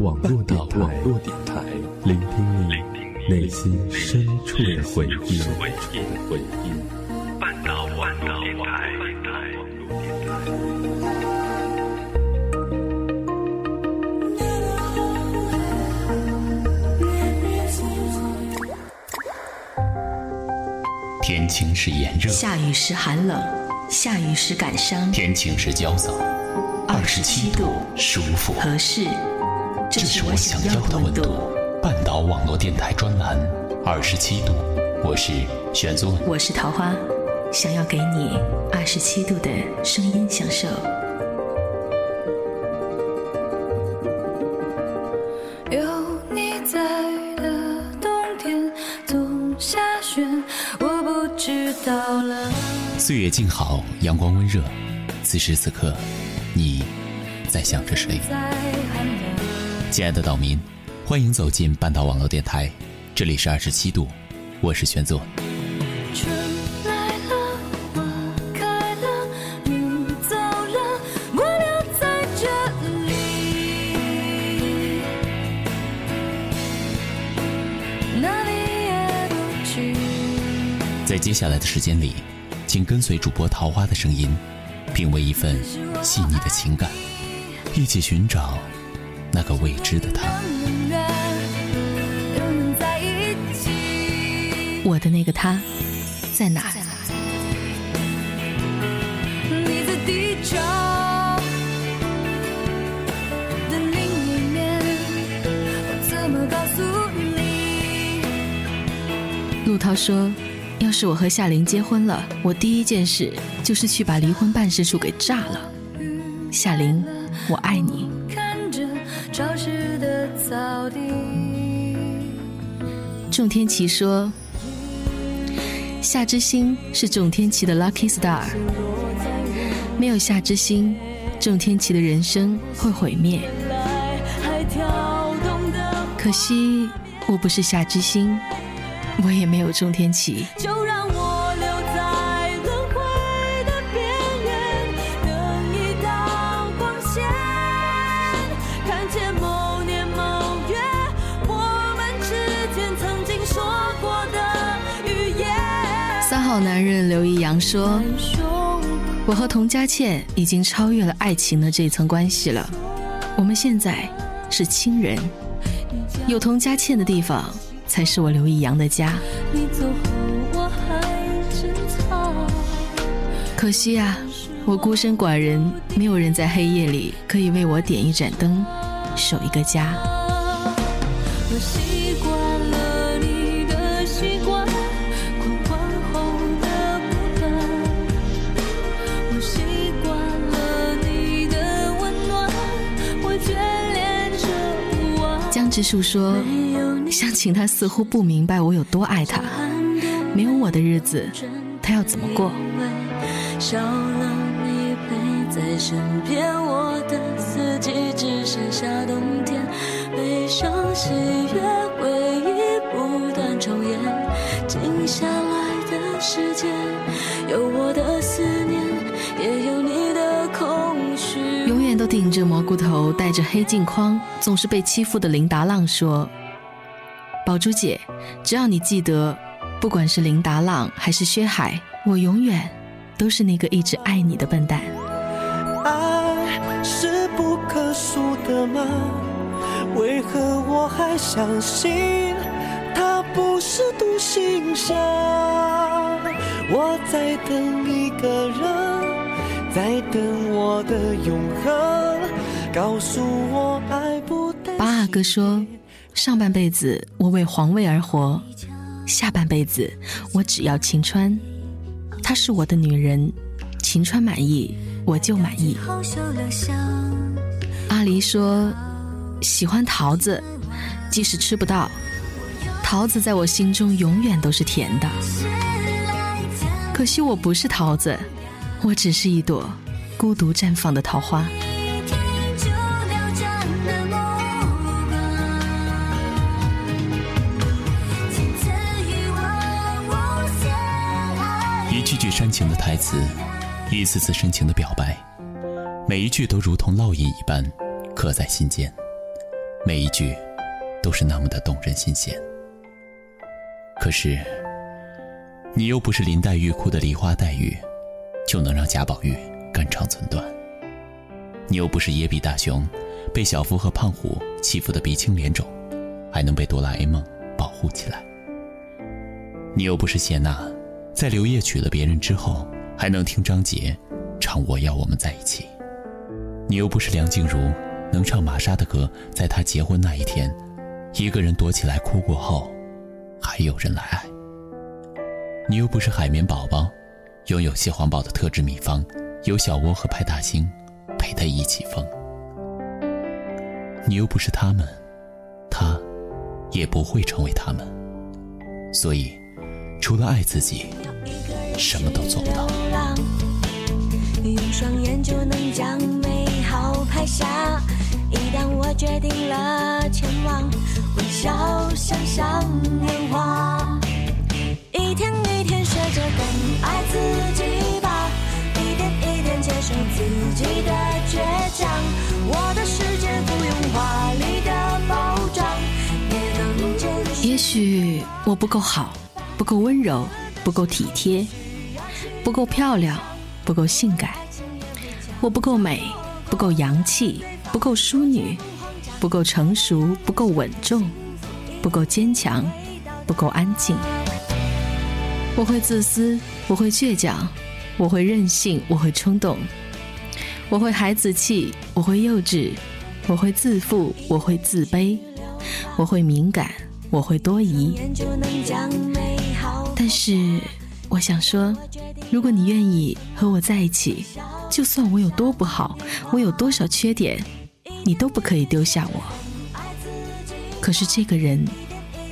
网络电台，聆听你内心深处的回忆。半岛网络电台。天晴时炎热，下雨时寒冷，下雨时感伤，天晴时焦躁。二十七度，舒服，合适，这是我想要的温度。半岛网络电台专栏，二十七度，我是玄宗，我是桃花，想要给你二十七度的声音享受。有你在的冬天总下雪，我不知道了。岁月静好，阳光温热，此时此刻。你在想着谁？亲爱的岛民，欢迎走进半岛网络电台，这里是二十七度，我是玄作。在接下来的时间里，请跟随主播桃花的声音。品味一份细腻的情感，一起寻找那个未知的他。我的那个他在哪？陆涛说。要是我和夏琳结婚了，我第一件事就是去把离婚办事处给炸了。夏琳，我爱你。潮湿的草地仲天齐说：“夏之星是仲天齐的 lucky star，没有夏之星，仲天齐的人生会毁灭。可惜我不是夏之星。”我也没有仲天齐。就让我言。三号男人刘一阳说：“我和童佳倩已经超越了爱情的这层关系了，我们现在是亲人，有童佳倩的地方。”才是我刘一阳的家。可惜啊，我孤身寡人，没有人在黑夜里可以为我点一盏灯，守一个家。江直树说。想请他似乎不明白我有多爱他，没有我的日子，他要怎么过？少了你陪在身边，我的四季只剩下冬天。悲伤、喜悦、回忆不断重演，静下来的世界，有我的思顶着蘑菇头，戴着黑镜框，总是被欺负的林达浪说。宝珠姐，只要你记得，不管是林达浪还是薛海，我永远都是那个一直爱你的笨蛋。爱是不可数的吗？为何我还相信它不是独行侠？我在等一个人，在等我的永恒，告诉我爱不八阿哥说。上半辈子我为皇位而活，下半辈子我只要秦川，她是我的女人，秦川满意我就满意。阿离说喜欢桃子，即使吃不到，桃子在我心中永远都是甜的。可惜我不是桃子，我只是一朵孤独绽放的桃花。一句句煽情的台词，一次次深情的表白，每一句都如同烙印一般刻在心间。每一句都是那么的动人心弦。可是，你又不是林黛玉哭的梨花带雨，就能让贾宝玉肝肠寸断；你又不是野比大雄，被小夫和胖虎欺负的鼻青脸肿，还能被哆啦 A 梦保护起来；你又不是谢娜，在刘烨娶了别人之后，还能听张杰唱《我要我们在一起》；你又不是梁静茹，能唱玛莎的歌，在她结婚那一天，一个人躲起来哭过后。还有人来爱，你又不是海绵宝宝，拥有蟹黄堡的特制秘方，有小窝和派大星陪他一起疯。你又不是他们，他也不会成为他们。所以，除了爱自己，什么都做不到。用双眼就能将美好拍下。一旦我决定了前往，微笑想象年华。也许我不够好，不够温柔，不够体贴，不够漂亮，不够性感，我不够美，不够洋气。不够淑女，不够成熟，不够稳重，不够坚强，不够安静。我会自私，我会倔强，我会任性，我会冲动，我会孩子气，我会幼稚，我会自负，我会自卑，我会敏感，我会多疑。但是，我想说，如果你愿意和我在一起，就算我有多不好，我有多少缺点。你都不可以丢下我，可是这个人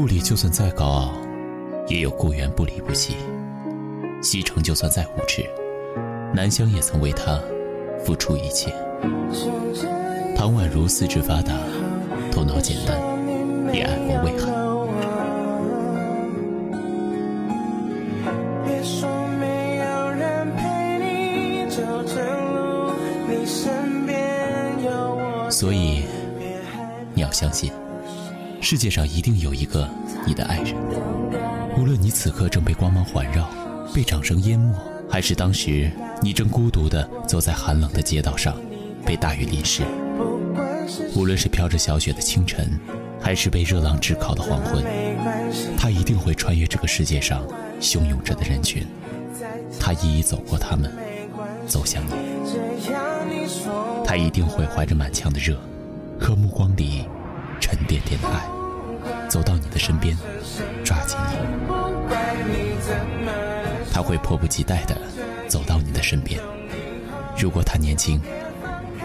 故里就算再高傲，也有故园不离不弃；西城就算再无耻，南湘也曾为他付出一切。唐宛如四肢发达，头脑简单，也爱过魏寒。所以，你要相信，世界上一定有一个你的爱人。无论你此刻正被光芒环绕，被掌声淹没，还是当时你正孤独地走在寒冷的街道上，被大雨淋湿；无论是飘着小雪的清晨，还是被热浪炙烤的黄昏，他一定会穿越这个世界上汹涌着的人群，他一一走过他们，走向你。他一定会怀着满腔的热，和目光里沉甸甸的爱，走到你的身边，抓紧你。他会迫不及待的走到你的身边。如果他年轻，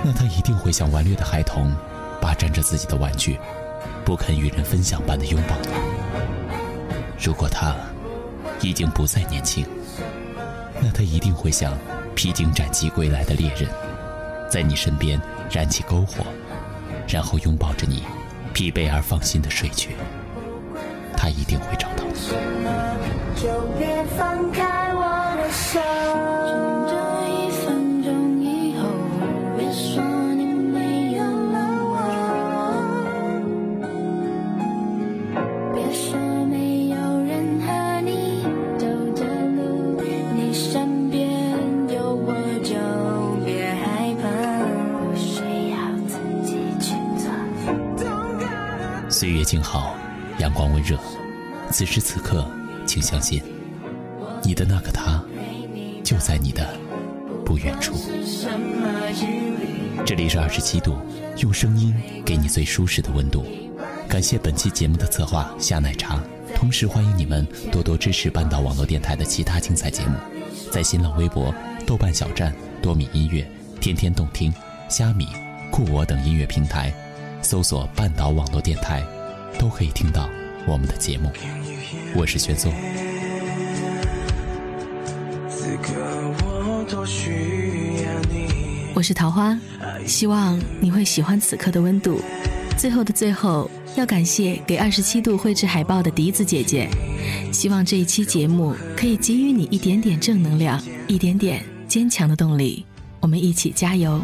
那他一定会像顽劣的孩童，霸占着自己的玩具，不肯与人分享般的拥抱你。如果他已经不再年轻，那他一定会像披荆斩棘归来的猎人。在你身边燃起篝火，然后拥抱着你，疲惫而放心的睡去。他一定会找到你。岁月静好，阳光温热。此时此刻，请相信，你的那个他，就在你的不远处。这里是二十七度，用声音给你最舒适的温度。感谢本期节目的策划夏奶茶，同时欢迎你们多多支持半岛网络电台的其他精彩节目，在新浪微博、豆瓣小站、多米音乐、天天动听、虾米、酷我等音乐平台。搜索“半岛网络电台”，都可以听到我们的节目。我是玄宗。我是桃花，希望你会喜欢此刻的温度。最后的最后，要感谢给二十七度绘制海报的笛子姐姐。希望这一期节目可以给予你一点点正能量，一点点坚强的动力。我们一起加油！